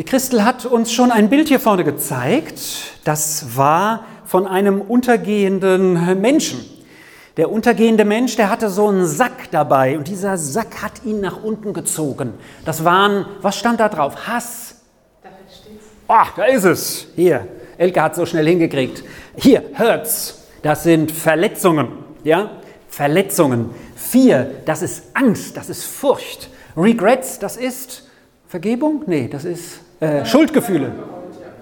Christel hat uns schon ein Bild hier vorne gezeigt. Das war von einem untergehenden Menschen. Der untergehende Mensch, der hatte so einen Sack dabei und dieser Sack hat ihn nach unten gezogen. Das waren, was stand da drauf? Hass. Ah, da ist es. Hier, Elke hat so schnell hingekriegt. Hier, Hurts. Das sind Verletzungen. Ja, Verletzungen. Vier, das ist Angst, das ist Furcht. Regrets, das ist Vergebung? Nee, das ist äh, Schuldgefühle.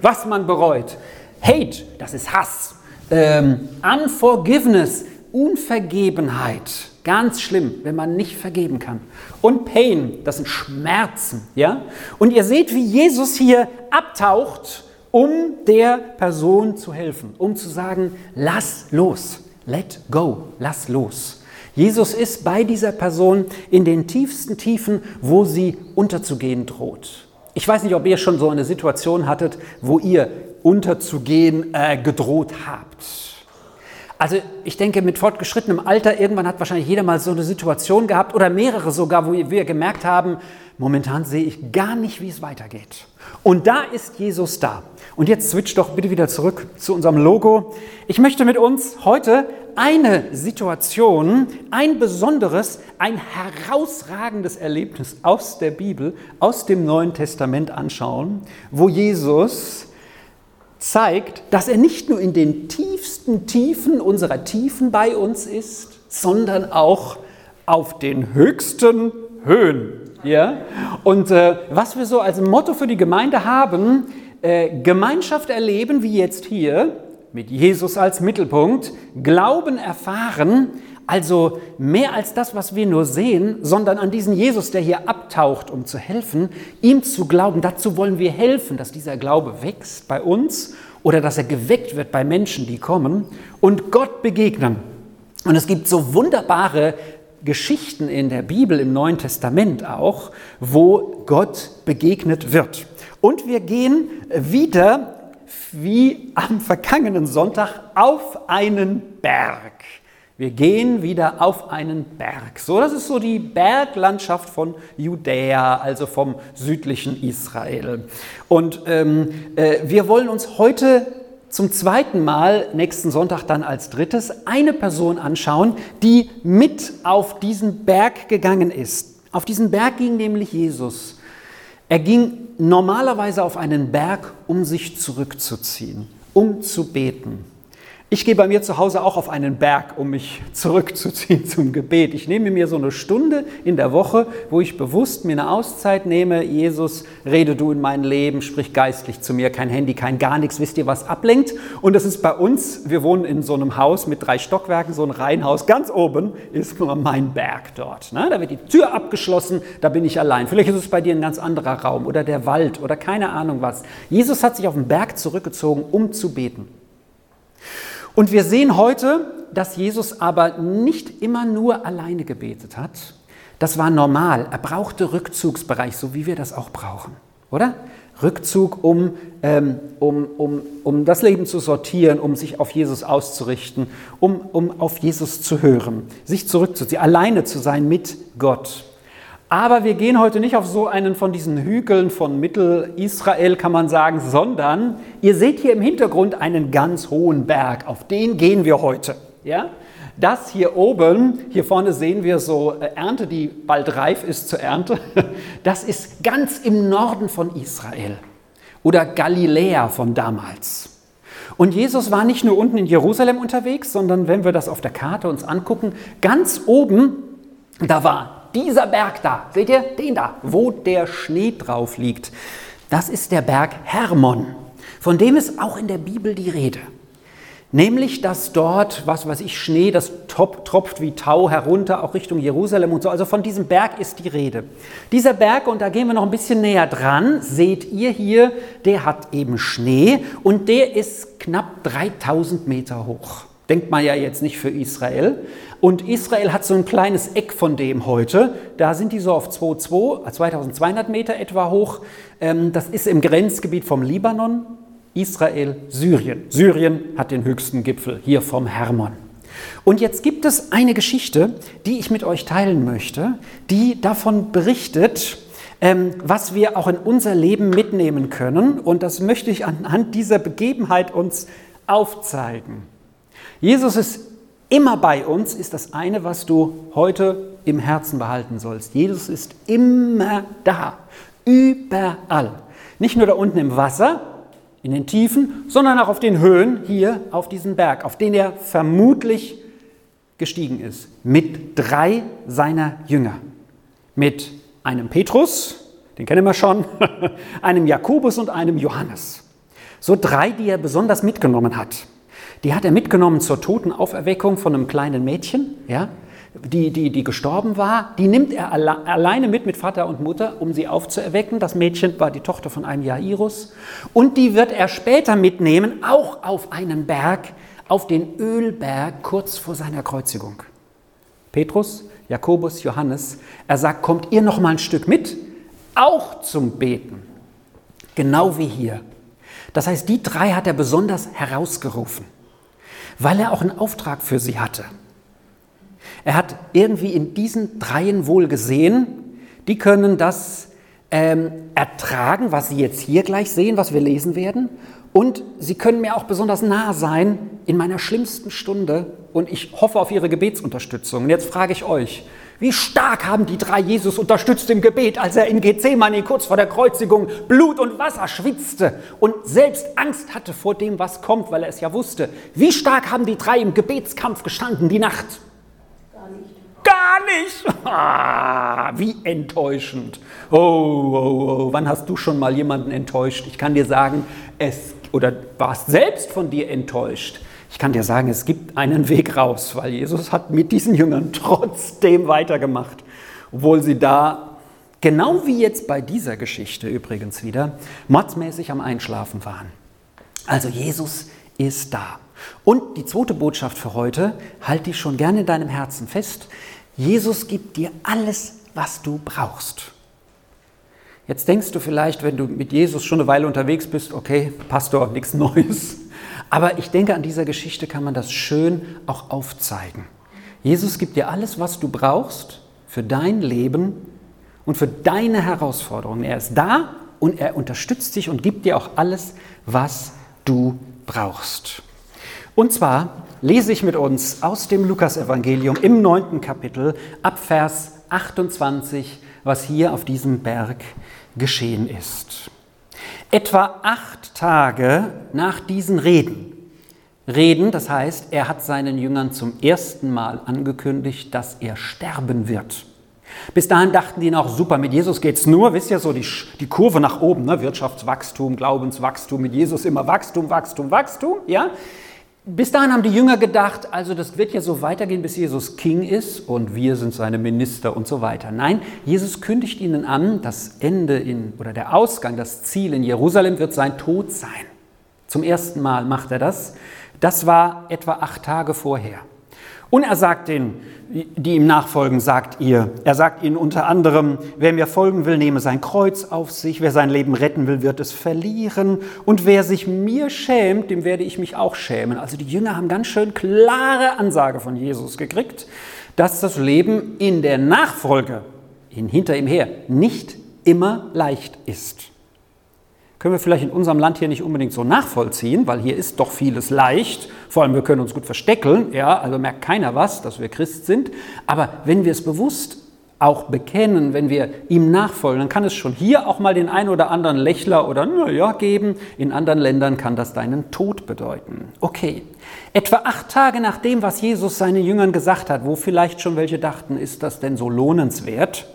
Was man bereut. Hate, das ist Hass. Ähm, Unforgiveness, Unvergebenheit. Ganz schlimm, wenn man nicht vergeben kann. Und Pain, das sind Schmerzen. Ja? Und ihr seht, wie Jesus hier abtaucht, um der Person zu helfen, um zu sagen, lass los, let go, lass los. Jesus ist bei dieser Person in den tiefsten Tiefen, wo sie unterzugehen droht. Ich weiß nicht, ob ihr schon so eine Situation hattet, wo ihr unterzugehen äh, gedroht habt. Also ich denke, mit fortgeschrittenem Alter, irgendwann hat wahrscheinlich jeder mal so eine Situation gehabt oder mehrere sogar, wo wir gemerkt haben, momentan sehe ich gar nicht, wie es weitergeht. Und da ist Jesus da. Und jetzt switch doch bitte wieder zurück zu unserem Logo. Ich möchte mit uns heute eine Situation, ein besonderes, ein herausragendes Erlebnis aus der Bibel, aus dem Neuen Testament anschauen, wo Jesus zeigt, dass er nicht nur in den tiefsten Tiefen unserer Tiefen bei uns ist, sondern auch auf den höchsten Höhen. Ja? Und äh, was wir so als Motto für die Gemeinde haben, äh, Gemeinschaft erleben, wie jetzt hier, mit Jesus als Mittelpunkt, Glauben erfahren, also mehr als das, was wir nur sehen, sondern an diesen Jesus, der hier abtaucht, um zu helfen, ihm zu glauben. Dazu wollen wir helfen, dass dieser Glaube wächst bei uns oder dass er geweckt wird bei Menschen, die kommen und Gott begegnen. Und es gibt so wunderbare Geschichten in der Bibel, im Neuen Testament auch, wo Gott begegnet wird. Und wir gehen wieder wie am vergangenen Sonntag auf einen Berg. Wir gehen wieder auf einen Berg. So, das ist so die Berglandschaft von Judäa, also vom südlichen Israel. Und ähm, äh, wir wollen uns heute zum zweiten Mal, nächsten Sonntag dann als drittes, eine Person anschauen, die mit auf diesen Berg gegangen ist. Auf diesen Berg ging nämlich Jesus. Er ging normalerweise auf einen Berg, um sich zurückzuziehen, um zu beten. Ich gehe bei mir zu Hause auch auf einen Berg, um mich zurückzuziehen zum Gebet. Ich nehme mir so eine Stunde in der Woche, wo ich bewusst mir eine Auszeit nehme. Jesus, rede du in mein Leben, sprich geistlich zu mir, kein Handy, kein gar nichts. Wisst ihr, was ablenkt? Und das ist bei uns, wir wohnen in so einem Haus mit drei Stockwerken, so ein Reihenhaus. Ganz oben ist mein Berg dort. Ne? Da wird die Tür abgeschlossen, da bin ich allein. Vielleicht ist es bei dir ein ganz anderer Raum oder der Wald oder keine Ahnung was. Jesus hat sich auf den Berg zurückgezogen, um zu beten. Und wir sehen heute, dass Jesus aber nicht immer nur alleine gebetet hat. Das war normal. Er brauchte Rückzugsbereich, so wie wir das auch brauchen, oder? Rückzug, um, ähm, um, um, um das Leben zu sortieren, um sich auf Jesus auszurichten, um, um auf Jesus zu hören, sich zurückzuziehen, alleine zu sein mit Gott. Aber wir gehen heute nicht auf so einen von diesen Hügeln von Mittel-Israel, kann man sagen, sondern ihr seht hier im Hintergrund einen ganz hohen Berg. Auf den gehen wir heute. Ja? Das hier oben, hier vorne sehen wir so äh, Ernte, die bald reif ist zur Ernte. Das ist ganz im Norden von Israel oder Galiläa von damals. Und Jesus war nicht nur unten in Jerusalem unterwegs, sondern wenn wir das auf der Karte uns angucken, ganz oben, da war dieser Berg da, seht ihr, den da, wo der Schnee drauf liegt, das ist der Berg Hermon. Von dem ist auch in der Bibel die Rede. Nämlich, dass dort, was weiß ich, Schnee, das top, tropft wie Tau herunter, auch Richtung Jerusalem und so. Also von diesem Berg ist die Rede. Dieser Berg, und da gehen wir noch ein bisschen näher dran, seht ihr hier, der hat eben Schnee und der ist knapp 3000 Meter hoch. Denkt man ja jetzt nicht für Israel. Und Israel hat so ein kleines Eck von dem heute. Da sind die so auf 2200 Meter etwa hoch. Ähm, das ist im Grenzgebiet vom Libanon, Israel, Syrien. Syrien hat den höchsten Gipfel hier vom Hermon. Und jetzt gibt es eine Geschichte, die ich mit euch teilen möchte, die davon berichtet, ähm, was wir auch in unser Leben mitnehmen können. Und das möchte ich anhand dieser Begebenheit uns aufzeigen. Jesus ist immer bei uns, ist das eine, was du heute im Herzen behalten sollst. Jesus ist immer da, überall. Nicht nur da unten im Wasser, in den Tiefen, sondern auch auf den Höhen hier auf diesem Berg, auf den er vermutlich gestiegen ist, mit drei seiner Jünger. Mit einem Petrus, den kennen wir schon, einem Jakobus und einem Johannes. So drei, die er besonders mitgenommen hat. Die hat er mitgenommen zur Totenauferweckung von einem kleinen Mädchen, ja, die, die, die gestorben war. Die nimmt er alle, alleine mit mit Vater und Mutter, um sie aufzuerwecken. Das Mädchen war die Tochter von einem Jairus. Und die wird er später mitnehmen, auch auf einen Berg, auf den Ölberg kurz vor seiner Kreuzigung. Petrus, Jakobus, Johannes, er sagt, kommt ihr noch mal ein Stück mit, auch zum Beten. Genau wie hier. Das heißt, die drei hat er besonders herausgerufen, weil er auch einen Auftrag für sie hatte. Er hat irgendwie in diesen dreien wohl gesehen, die können das ähm, ertragen, was Sie jetzt hier gleich sehen, was wir lesen werden. Und Sie können mir auch besonders nah sein in meiner schlimmsten Stunde. Und ich hoffe auf Ihre Gebetsunterstützung. Und jetzt frage ich euch, wie stark haben die drei Jesus unterstützt im Gebet, als er in Gethsemane kurz vor der Kreuzigung Blut und Wasser schwitzte und selbst Angst hatte vor dem, was kommt, weil er es ja wusste. Wie stark haben die drei im Gebetskampf gestanden die Nacht? Gar nicht. Gar nicht! Ah, wie enttäuschend. Oh, oh, oh, wann hast du schon mal jemanden enttäuscht? Ich kann dir sagen, es, oder warst selbst von dir enttäuscht. Ich kann dir sagen, es gibt einen Weg raus, weil Jesus hat mit diesen Jüngern trotzdem weitergemacht, obwohl sie da, genau wie jetzt bei dieser Geschichte übrigens wieder, mordsmäßig am Einschlafen waren. Also Jesus ist da. Und die zweite Botschaft für heute, halt die schon gerne in deinem Herzen fest. Jesus gibt dir alles, was du brauchst. Jetzt denkst du vielleicht, wenn du mit Jesus schon eine Weile unterwegs bist, okay, Pastor, nichts Neues. Aber ich denke, an dieser Geschichte kann man das schön auch aufzeigen. Jesus gibt dir alles, was du brauchst für dein Leben und für deine Herausforderungen. Er ist da und er unterstützt dich und gibt dir auch alles, was du brauchst. Und zwar lese ich mit uns aus dem Lukasevangelium im neunten Kapitel ab Vers 28, was hier auf diesem Berg geschehen ist. Etwa acht Tage nach diesen Reden, Reden, das heißt, er hat seinen Jüngern zum ersten Mal angekündigt, dass er sterben wird. Bis dahin dachten die noch, super, mit Jesus geht es nur, wisst ihr, so die, die Kurve nach oben, ne? Wirtschaftswachstum, Glaubenswachstum, mit Jesus immer Wachstum, Wachstum, Wachstum, ja. Bis dahin haben die Jünger gedacht, also das wird ja so weitergehen, bis Jesus King ist und wir sind seine Minister und so weiter. Nein, Jesus kündigt ihnen an, das Ende in, oder der Ausgang, das Ziel in Jerusalem wird sein Tod sein. Zum ersten Mal macht er das. Das war etwa acht Tage vorher. Und er sagt den, die ihm nachfolgen, sagt ihr, er sagt ihnen unter anderem, wer mir folgen will, nehme sein Kreuz auf sich, wer sein Leben retten will, wird es verlieren und wer sich mir schämt, dem werde ich mich auch schämen. Also die Jünger haben ganz schön klare Ansage von Jesus gekriegt, dass das Leben in der Nachfolge, in hinter ihm her, nicht immer leicht ist. Können wir vielleicht in unserem Land hier nicht unbedingt so nachvollziehen, weil hier ist doch vieles leicht. Vor allem, wir können uns gut versteckeln, ja, also merkt keiner was, dass wir Christ sind. Aber wenn wir es bewusst auch bekennen, wenn wir ihm nachfolgen, dann kann es schon hier auch mal den einen oder anderen Lächler oder naja geben. In anderen Ländern kann das deinen Tod bedeuten. Okay, etwa acht Tage nach dem, was Jesus seinen Jüngern gesagt hat, wo vielleicht schon welche dachten, ist das denn so lohnenswert?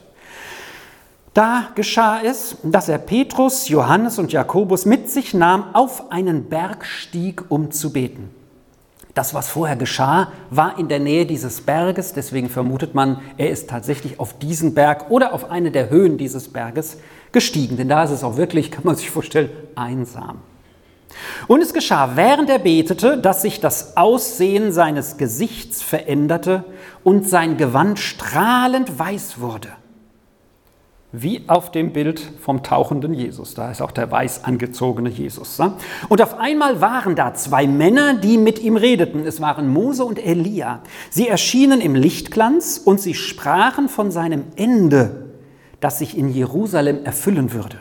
Da geschah es, dass er Petrus, Johannes und Jakobus mit sich nahm, auf einen Berg stieg, um zu beten. Das, was vorher geschah, war in der Nähe dieses Berges, deswegen vermutet man, er ist tatsächlich auf diesen Berg oder auf eine der Höhen dieses Berges gestiegen, denn da ist es auch wirklich, kann man sich vorstellen, einsam. Und es geschah, während er betete, dass sich das Aussehen seines Gesichts veränderte und sein Gewand strahlend weiß wurde wie auf dem Bild vom tauchenden Jesus. Da ist auch der weiß angezogene Jesus. Und auf einmal waren da zwei Männer, die mit ihm redeten. Es waren Mose und Elia. Sie erschienen im Lichtglanz und sie sprachen von seinem Ende, das sich in Jerusalem erfüllen würde.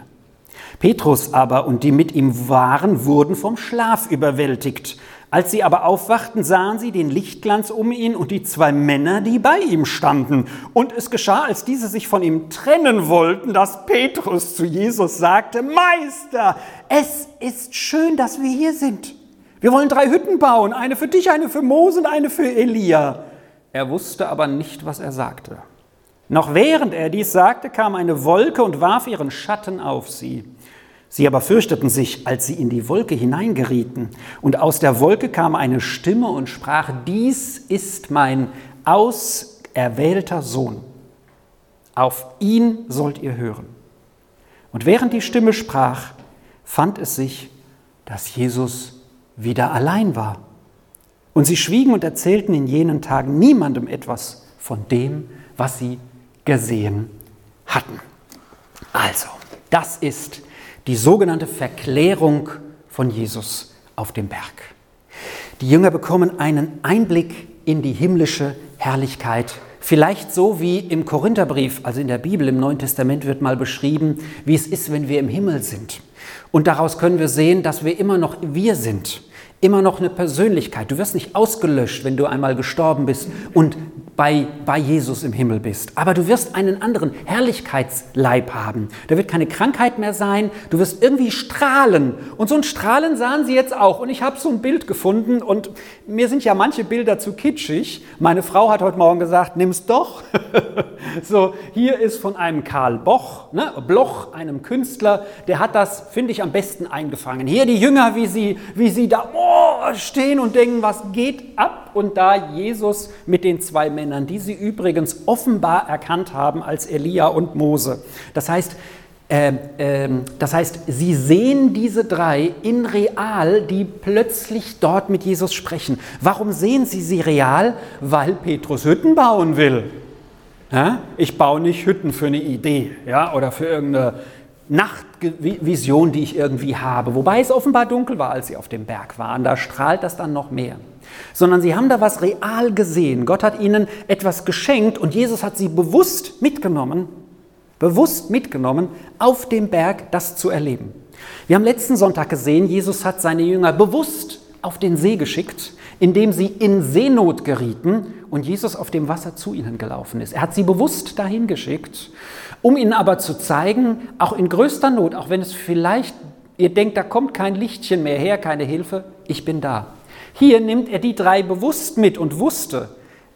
Petrus aber und die mit ihm waren, wurden vom Schlaf überwältigt. Als sie aber aufwachten, sahen sie den Lichtglanz um ihn und die zwei Männer, die bei ihm standen. Und es geschah, als diese sich von ihm trennen wollten, dass Petrus zu Jesus sagte, Meister, es ist schön, dass wir hier sind. Wir wollen drei Hütten bauen, eine für dich, eine für Mose und eine für Elia. Er wusste aber nicht, was er sagte. Noch während er dies sagte, kam eine Wolke und warf ihren Schatten auf sie. Sie aber fürchteten sich, als sie in die Wolke hineingerieten. Und aus der Wolke kam eine Stimme und sprach, dies ist mein auserwählter Sohn. Auf ihn sollt ihr hören. Und während die Stimme sprach, fand es sich, dass Jesus wieder allein war. Und sie schwiegen und erzählten in jenen Tagen niemandem etwas von dem, was sie gesehen hatten. Also, das ist die sogenannte Verklärung von Jesus auf dem Berg. Die Jünger bekommen einen Einblick in die himmlische Herrlichkeit. Vielleicht so wie im Korintherbrief, also in der Bibel im Neuen Testament wird mal beschrieben, wie es ist, wenn wir im Himmel sind. Und daraus können wir sehen, dass wir immer noch wir sind, immer noch eine Persönlichkeit. Du wirst nicht ausgelöscht, wenn du einmal gestorben bist und bei, bei Jesus im Himmel bist. Aber du wirst einen anderen Herrlichkeitsleib haben. Da wird keine Krankheit mehr sein. Du wirst irgendwie strahlen. Und so ein Strahlen sahen sie jetzt auch. Und ich habe so ein Bild gefunden. Und mir sind ja manche Bilder zu kitschig. Meine Frau hat heute Morgen gesagt, nimm's doch. so, hier ist von einem Karl Boch, ne, Bloch, einem Künstler. Der hat das, finde ich, am besten eingefangen. Hier die Jünger, wie sie, wie sie da oh, stehen und denken, was geht ab? Und da Jesus mit den zwei Männern die sie übrigens offenbar erkannt haben als Elia und Mose. Das heißt, äh, äh, das heißt, sie sehen diese drei in real, die plötzlich dort mit Jesus sprechen. Warum sehen sie sie real? Weil Petrus Hütten bauen will. Ja? Ich baue nicht Hütten für eine Idee ja? oder für irgendeine Nachtvision, die ich irgendwie habe. Wobei es offenbar dunkel war, als sie auf dem Berg waren. Da strahlt das dann noch mehr sondern sie haben da was real gesehen. Gott hat ihnen etwas geschenkt und Jesus hat sie bewusst mitgenommen, bewusst mitgenommen, auf dem Berg das zu erleben. Wir haben letzten Sonntag gesehen, Jesus hat seine Jünger bewusst auf den See geschickt, indem sie in Seenot gerieten und Jesus auf dem Wasser zu ihnen gelaufen ist. Er hat sie bewusst dahin geschickt, um ihnen aber zu zeigen, auch in größter Not, auch wenn es vielleicht, ihr denkt, da kommt kein Lichtchen mehr her, keine Hilfe, ich bin da. Hier nimmt er die drei bewusst mit und wusste,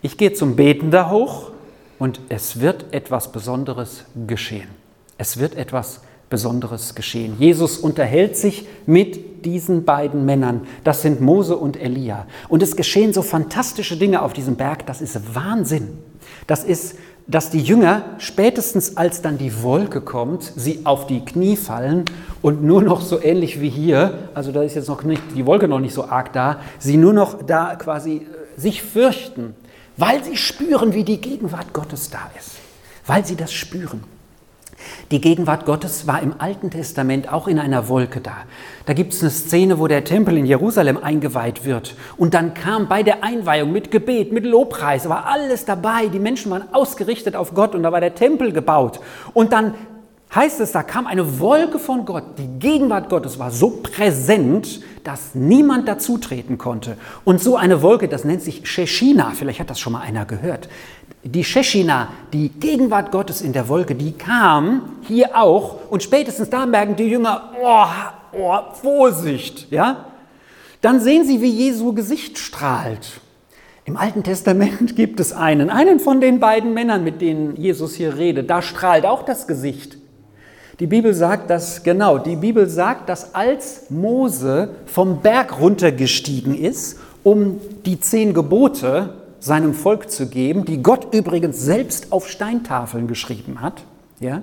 ich gehe zum Beten da hoch und es wird etwas Besonderes geschehen. Es wird etwas Besonderes geschehen. Jesus unterhält sich mit diesen beiden Männern. Das sind Mose und Elia. Und es geschehen so fantastische Dinge auf diesem Berg. Das ist Wahnsinn. Das ist dass die Jünger spätestens als dann die Wolke kommt, sie auf die Knie fallen und nur noch so ähnlich wie hier, also da ist jetzt noch nicht die Wolke noch nicht so arg da, sie nur noch da quasi äh, sich fürchten, weil sie spüren, wie die Gegenwart Gottes da ist, weil sie das spüren. Die Gegenwart Gottes war im Alten Testament auch in einer Wolke da. Da gibt es eine Szene, wo der Tempel in Jerusalem eingeweiht wird. Und dann kam bei der Einweihung mit Gebet, mit Lobpreis, war alles dabei. Die Menschen waren ausgerichtet auf Gott und da war der Tempel gebaut. Und dann heißt es, da kam eine Wolke von Gott. Die Gegenwart Gottes war so präsent, dass niemand dazutreten konnte. Und so eine Wolke, das nennt sich Sheshina, vielleicht hat das schon mal einer gehört. Die Sheshina, die Gegenwart Gottes in der Wolke, die kam hier auch und spätestens da merken die Jünger, oh, oh, Vorsicht, ja? Dann sehen sie, wie Jesu Gesicht strahlt. Im Alten Testament gibt es einen, einen von den beiden Männern, mit denen Jesus hier redet. Da strahlt auch das Gesicht. Die Bibel sagt das genau. Die Bibel sagt, dass als Mose vom Berg runtergestiegen ist, um die zehn Gebote seinem Volk zu geben, die Gott übrigens selbst auf Steintafeln geschrieben hat, ja,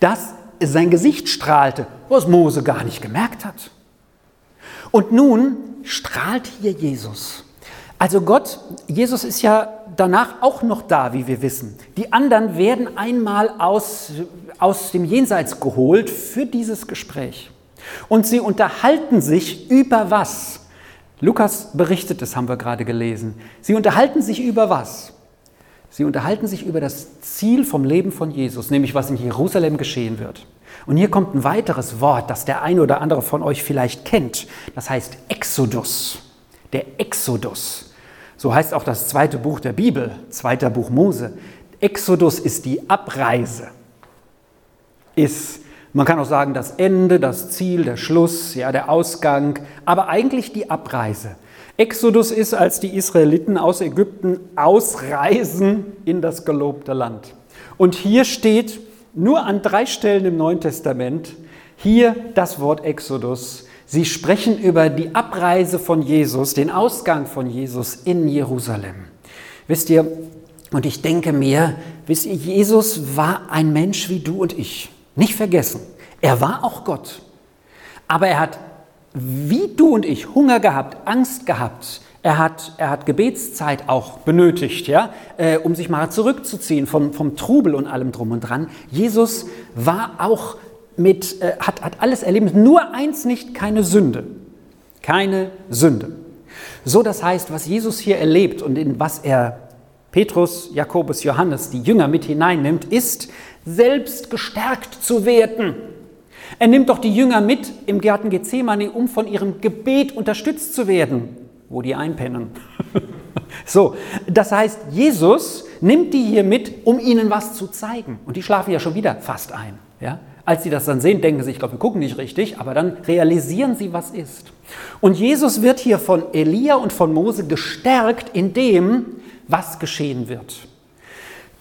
dass sein Gesicht strahlte, was Mose gar nicht gemerkt hat. Und nun strahlt hier Jesus. Also Gott, Jesus ist ja danach auch noch da, wie wir wissen. Die anderen werden einmal aus, aus dem Jenseits geholt für dieses Gespräch. Und sie unterhalten sich über was? Lukas berichtet, das haben wir gerade gelesen. Sie unterhalten sich über was? Sie unterhalten sich über das Ziel vom Leben von Jesus, nämlich was in Jerusalem geschehen wird. Und hier kommt ein weiteres Wort, das der eine oder andere von euch vielleicht kennt. Das heißt Exodus. Der Exodus. So heißt auch das zweite Buch der Bibel, zweiter Buch Mose. Exodus ist die Abreise. Ist, man kann auch sagen, das Ende, das Ziel, der Schluss, ja, der Ausgang, aber eigentlich die Abreise. Exodus ist, als die Israeliten aus Ägypten ausreisen in das gelobte Land. Und hier steht nur an drei Stellen im Neuen Testament hier das Wort Exodus. Sie sprechen über die Abreise von Jesus, den Ausgang von Jesus in Jerusalem. Wisst ihr, und ich denke mir, wisst ihr, Jesus war ein Mensch wie du und ich. Nicht vergessen. Er war auch Gott. Aber er hat wie du und ich Hunger gehabt, Angst gehabt. Er hat, er hat Gebetszeit auch benötigt, ja, äh, um sich mal zurückzuziehen vom, vom Trubel und allem drum und dran. Jesus war auch mit, äh, hat, hat alles erlebt, nur eins nicht, keine Sünde. Keine Sünde. So, das heißt, was Jesus hier erlebt und in was er Petrus, Jakobus, Johannes, die Jünger mit hineinnimmt, ist, selbst gestärkt zu werden er nimmt doch die Jünger mit im Garten Gethsemane, um von ihrem Gebet unterstützt zu werden, wo die einpennen. so, das heißt, Jesus nimmt die hier mit, um ihnen was zu zeigen. Und die schlafen ja schon wieder fast ein. Ja? Als sie das dann sehen, denken sie, ich glaube, wir gucken nicht richtig, aber dann realisieren sie, was ist. Und Jesus wird hier von Elia und von Mose gestärkt in dem, was geschehen wird.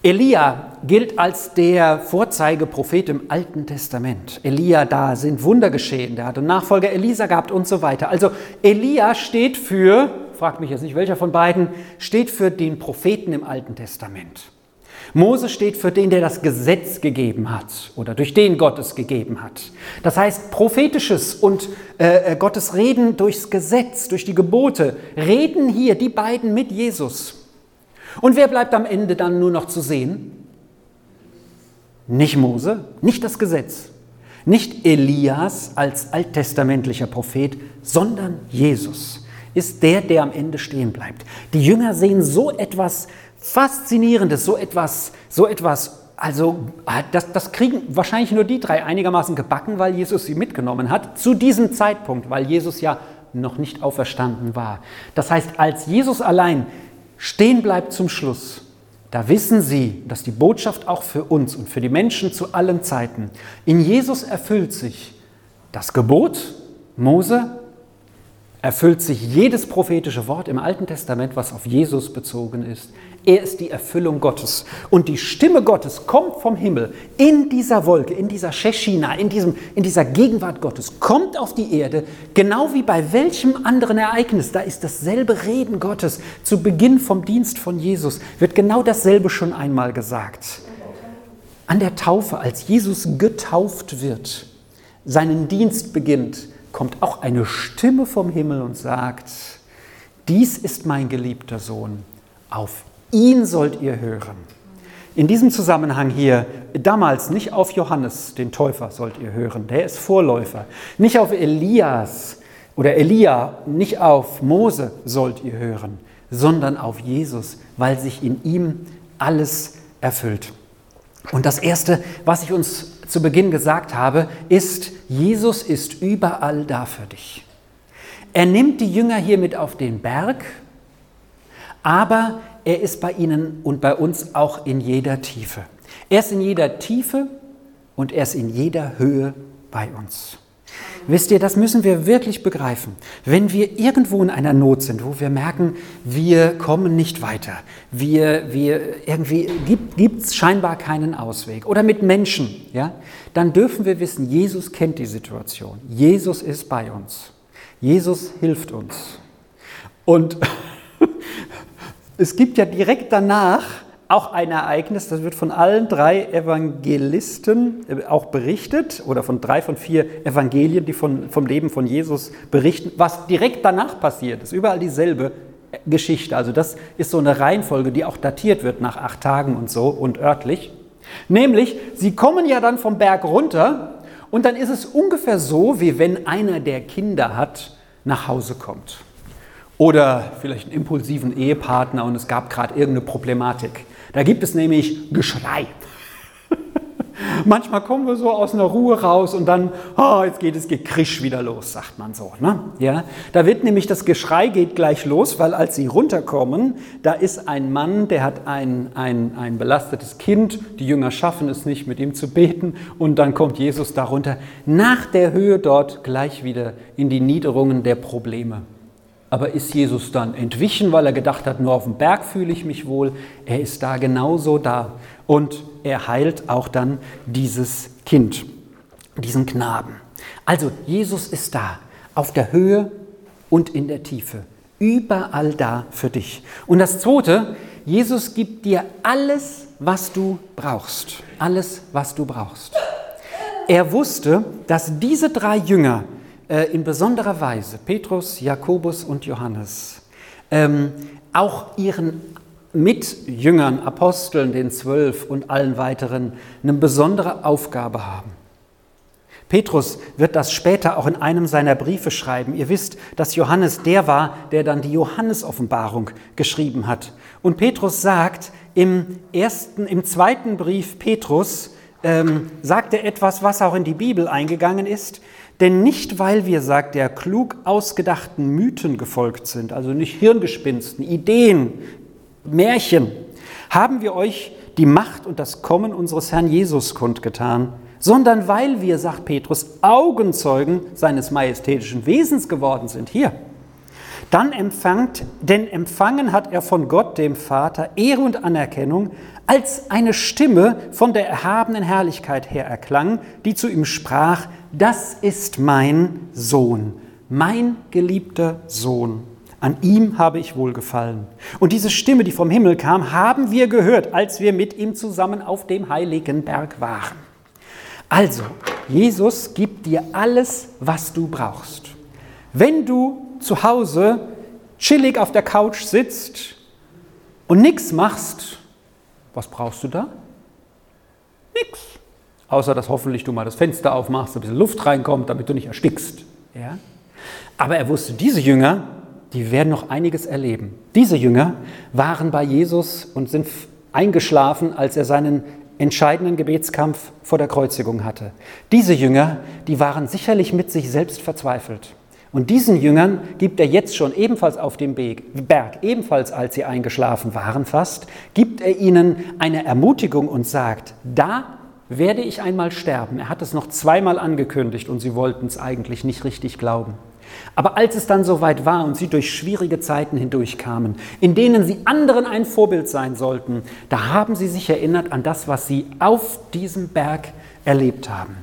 Elia gilt als der Vorzeigeprophet im Alten Testament. Elia, da sind Wunder geschehen, der hat einen Nachfolger Elisa gehabt und so weiter. Also Elia steht für, fragt mich jetzt nicht welcher von beiden, steht für den Propheten im Alten Testament. Mose steht für den, der das Gesetz gegeben hat oder durch den Gott es gegeben hat. Das heißt, prophetisches und äh, äh Gottes Reden durchs Gesetz, durch die Gebote, reden hier die beiden mit Jesus. Und wer bleibt am Ende dann nur noch zu sehen? Nicht Mose, nicht das Gesetz, nicht Elias als alttestamentlicher Prophet, sondern Jesus ist der, der am Ende stehen bleibt. Die Jünger sehen so etwas Faszinierendes, so etwas, so etwas also ah, das, das, kriegen wahrscheinlich nur die drei einigermaßen gebacken, weil Jesus sie mitgenommen hat, zu diesem Zeitpunkt, weil Jesus ja noch nicht auferstanden war. Das heißt, als Jesus allein stehen bleibt zum Schluss, da wissen Sie, dass die Botschaft auch für uns und für die Menschen zu allen Zeiten, in Jesus erfüllt sich das Gebot, Mose, erfüllt sich jedes prophetische Wort im Alten Testament, was auf Jesus bezogen ist. Er ist die Erfüllung Gottes. Und die Stimme Gottes kommt vom Himmel in dieser Wolke, in dieser Sheshina, in, diesem, in dieser Gegenwart Gottes, kommt auf die Erde, genau wie bei welchem anderen Ereignis. Da ist dasselbe Reden Gottes. Zu Beginn vom Dienst von Jesus wird genau dasselbe schon einmal gesagt. An der Taufe, als Jesus getauft wird, seinen Dienst beginnt, kommt auch eine Stimme vom Himmel und sagt, dies ist mein geliebter Sohn, auf ihn sollt ihr hören. In diesem Zusammenhang hier, damals nicht auf Johannes, den Täufer, sollt ihr hören, der ist Vorläufer. Nicht auf Elias oder Elia, nicht auf Mose sollt ihr hören, sondern auf Jesus, weil sich in ihm alles erfüllt. Und das Erste, was ich uns zu Beginn gesagt habe, ist, Jesus ist überall da für dich. Er nimmt die Jünger hier mit auf den Berg, aber er ist bei ihnen und bei uns auch in jeder Tiefe. Er ist in jeder Tiefe und er ist in jeder Höhe bei uns. Wisst ihr, das müssen wir wirklich begreifen. Wenn wir irgendwo in einer Not sind, wo wir merken, wir kommen nicht weiter, wir, wir irgendwie gibt es scheinbar keinen Ausweg oder mit Menschen, ja, dann dürfen wir wissen, Jesus kennt die Situation. Jesus ist bei uns. Jesus hilft uns. Und es gibt ja direkt danach auch ein Ereignis, das wird von allen drei Evangelisten äh, auch berichtet, oder von drei von vier Evangelien, die von, vom Leben von Jesus berichten, was direkt danach passiert. ist überall dieselbe Geschichte. Also das ist so eine Reihenfolge, die auch datiert wird nach acht Tagen und so und örtlich. Nämlich, sie kommen ja dann vom Berg runter und dann ist es ungefähr so, wie wenn einer, der Kinder hat, nach Hause kommt. Oder vielleicht einen impulsiven Ehepartner und es gab gerade irgendeine Problematik. Da gibt es nämlich Geschrei. Manchmal kommen wir so aus einer Ruhe raus und dann, oh, jetzt geht es Gekrisch wieder los, sagt man so. Ne? Ja? Da wird nämlich das Geschrei geht gleich los, weil als sie runterkommen, da ist ein Mann, der hat ein, ein, ein belastetes Kind, die Jünger schaffen es nicht, mit ihm zu beten und dann kommt Jesus darunter, nach der Höhe dort gleich wieder in die Niederungen der Probleme. Aber ist Jesus dann entwichen, weil er gedacht hat, nur auf dem Berg fühle ich mich wohl? Er ist da genauso da. Und er heilt auch dann dieses Kind, diesen Knaben. Also Jesus ist da, auf der Höhe und in der Tiefe. Überall da für dich. Und das Zweite, Jesus gibt dir alles, was du brauchst. Alles, was du brauchst. Er wusste, dass diese drei Jünger, in besonderer Weise, Petrus, Jakobus und Johannes, ähm, auch ihren Mitjüngern, Aposteln, den Zwölf und allen weiteren, eine besondere Aufgabe haben. Petrus wird das später auch in einem seiner Briefe schreiben. Ihr wisst, dass Johannes der war, der dann die Johannesoffenbarung geschrieben hat. Und Petrus sagt im ersten, im zweiten Brief Petrus, ähm, sagt er etwas, was auch in die Bibel eingegangen ist. Denn nicht, weil wir, sagt er, klug ausgedachten Mythen gefolgt sind, also nicht Hirngespinsten, Ideen, Märchen, haben wir euch die Macht und das Kommen unseres Herrn Jesus kundgetan, sondern weil wir, sagt Petrus, Augenzeugen seines majestätischen Wesens geworden sind. Hier. Dann empfangt, denn empfangen hat er von Gott, dem Vater, Ehre und Anerkennung, als eine Stimme von der erhabenen Herrlichkeit her erklang, die zu ihm sprach, das ist mein Sohn, mein geliebter Sohn. An ihm habe ich wohlgefallen. Und diese Stimme, die vom Himmel kam, haben wir gehört, als wir mit ihm zusammen auf dem heiligen Berg waren. Also, Jesus gibt dir alles, was du brauchst. Wenn du zu Hause chillig auf der Couch sitzt und nichts machst, was brauchst du da? Nix. Außer dass hoffentlich du mal das Fenster aufmachst, ein bisschen Luft reinkommt, damit du nicht erstickst. Ja? Aber er wusste, diese Jünger, die werden noch einiges erleben. Diese Jünger waren bei Jesus und sind eingeschlafen, als er seinen entscheidenden Gebetskampf vor der Kreuzigung hatte. Diese Jünger, die waren sicherlich mit sich selbst verzweifelt. Und diesen Jüngern gibt er jetzt schon ebenfalls auf dem Berg, ebenfalls als sie eingeschlafen waren fast, gibt er ihnen eine Ermutigung und sagt, da werde ich einmal sterben. Er hat es noch zweimal angekündigt und sie wollten es eigentlich nicht richtig glauben. Aber als es dann soweit war und sie durch schwierige Zeiten hindurchkamen, in denen sie anderen ein Vorbild sein sollten, da haben sie sich erinnert an das, was sie auf diesem Berg erlebt haben.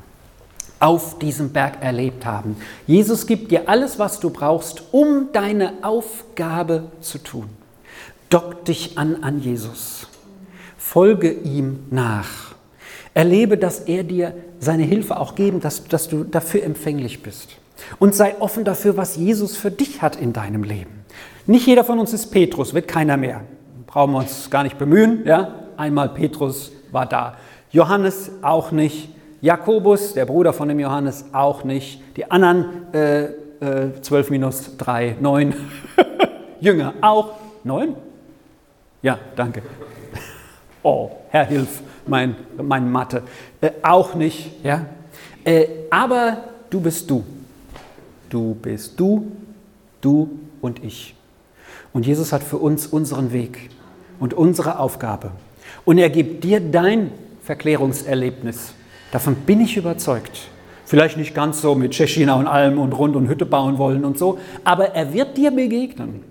Auf diesem Berg erlebt haben. Jesus gibt dir alles, was du brauchst, um deine Aufgabe zu tun. Dock dich an an Jesus. Folge ihm nach. Erlebe, dass er dir seine Hilfe auch geben, dass, dass du dafür empfänglich bist. Und sei offen dafür, was Jesus für dich hat in deinem Leben. Nicht jeder von uns ist Petrus, wird keiner mehr. Brauchen wir uns gar nicht bemühen. Ja? Einmal Petrus war da. Johannes auch nicht. Jakobus, der Bruder von dem Johannes, auch nicht. Die anderen äh, äh, 12 minus 3, 9 Jünger auch. 9? Ja, danke. Oh, Herr, hilf, mein, mein Mathe. Äh, auch nicht. Ja? Äh, aber du bist du. Du bist du, du und ich. Und Jesus hat für uns unseren Weg und unsere Aufgabe. Und er gibt dir dein Verklärungserlebnis. Davon bin ich überzeugt. Vielleicht nicht ganz so mit Tschechina und allem und rund und Hütte bauen wollen und so, aber er wird dir begegnen.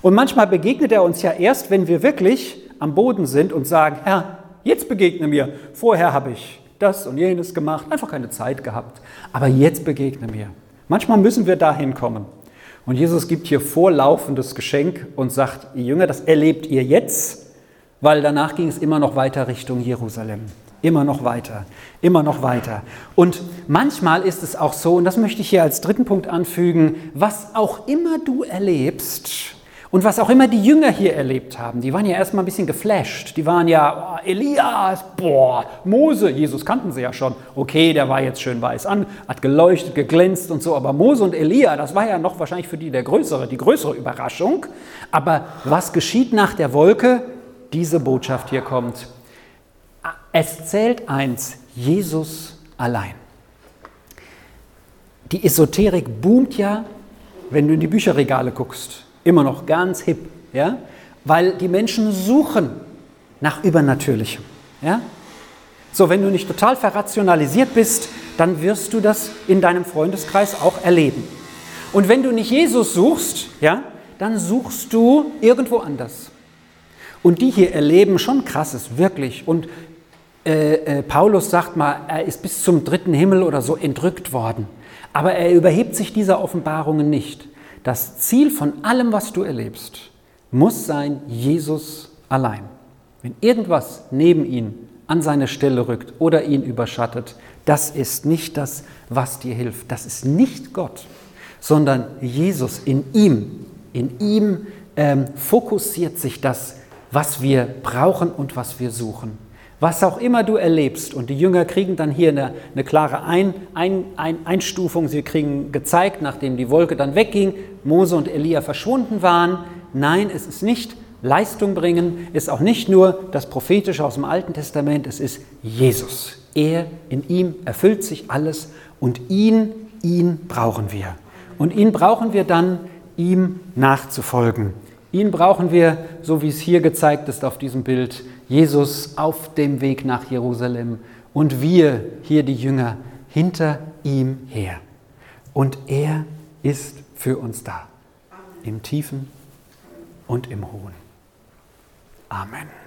Und manchmal begegnet er uns ja erst, wenn wir wirklich am Boden sind und sagen, Herr, jetzt begegne mir. Vorher habe ich das und jenes gemacht, einfach keine Zeit gehabt. Aber jetzt begegne mir. Manchmal müssen wir dahin kommen. Und Jesus gibt hier vorlaufendes Geschenk und sagt, ihr Jünger, das erlebt ihr jetzt, weil danach ging es immer noch weiter Richtung Jerusalem. Immer noch weiter, immer noch weiter. Und manchmal ist es auch so, und das möchte ich hier als dritten Punkt anfügen, was auch immer du erlebst, und was auch immer die Jünger hier erlebt haben, die waren ja erstmal ein bisschen geflasht. Die waren ja, oh, Elias, boah, Mose, Jesus kannten sie ja schon. Okay, der war jetzt schön weiß an, hat geleuchtet, geglänzt und so, aber Mose und Elia, das war ja noch wahrscheinlich für die der größere, die größere Überraschung. Aber was geschieht nach der Wolke? diese Botschaft hier kommt. Es zählt eins, Jesus allein. Die Esoterik boomt ja, wenn du in die Bücherregale guckst, immer noch ganz hip, ja? weil die Menschen suchen nach Übernatürlichem. Ja? So, wenn du nicht total verrationalisiert bist, dann wirst du das in deinem Freundeskreis auch erleben. Und wenn du nicht Jesus suchst, ja, dann suchst du irgendwo anders. Und die hier erleben schon krasses, wirklich. Und äh, äh, Paulus sagt mal, er ist bis zum dritten Himmel oder so entrückt worden. Aber er überhebt sich dieser Offenbarungen nicht. Das Ziel von allem, was du erlebst, muss sein Jesus allein. Wenn irgendwas neben ihn an seine Stelle rückt oder ihn überschattet, das ist nicht das, was dir hilft. Das ist nicht Gott, sondern Jesus in ihm. In ihm ähm, fokussiert sich das, was wir brauchen und was wir suchen. Was auch immer du erlebst, und die Jünger kriegen dann hier eine, eine klare ein, ein, ein, Einstufung, sie kriegen gezeigt, nachdem die Wolke dann wegging, Mose und Elia verschwunden waren. Nein, es ist nicht Leistung bringen, ist auch nicht nur das Prophetische aus dem Alten Testament, es ist Jesus. Er, in ihm erfüllt sich alles und ihn, ihn brauchen wir. Und ihn brauchen wir dann, ihm nachzufolgen. Ihn brauchen wir, so wie es hier gezeigt ist auf diesem Bild, Jesus auf dem Weg nach Jerusalem und wir, hier die Jünger, hinter ihm her. Und er ist für uns da, im Tiefen und im Hohen. Amen.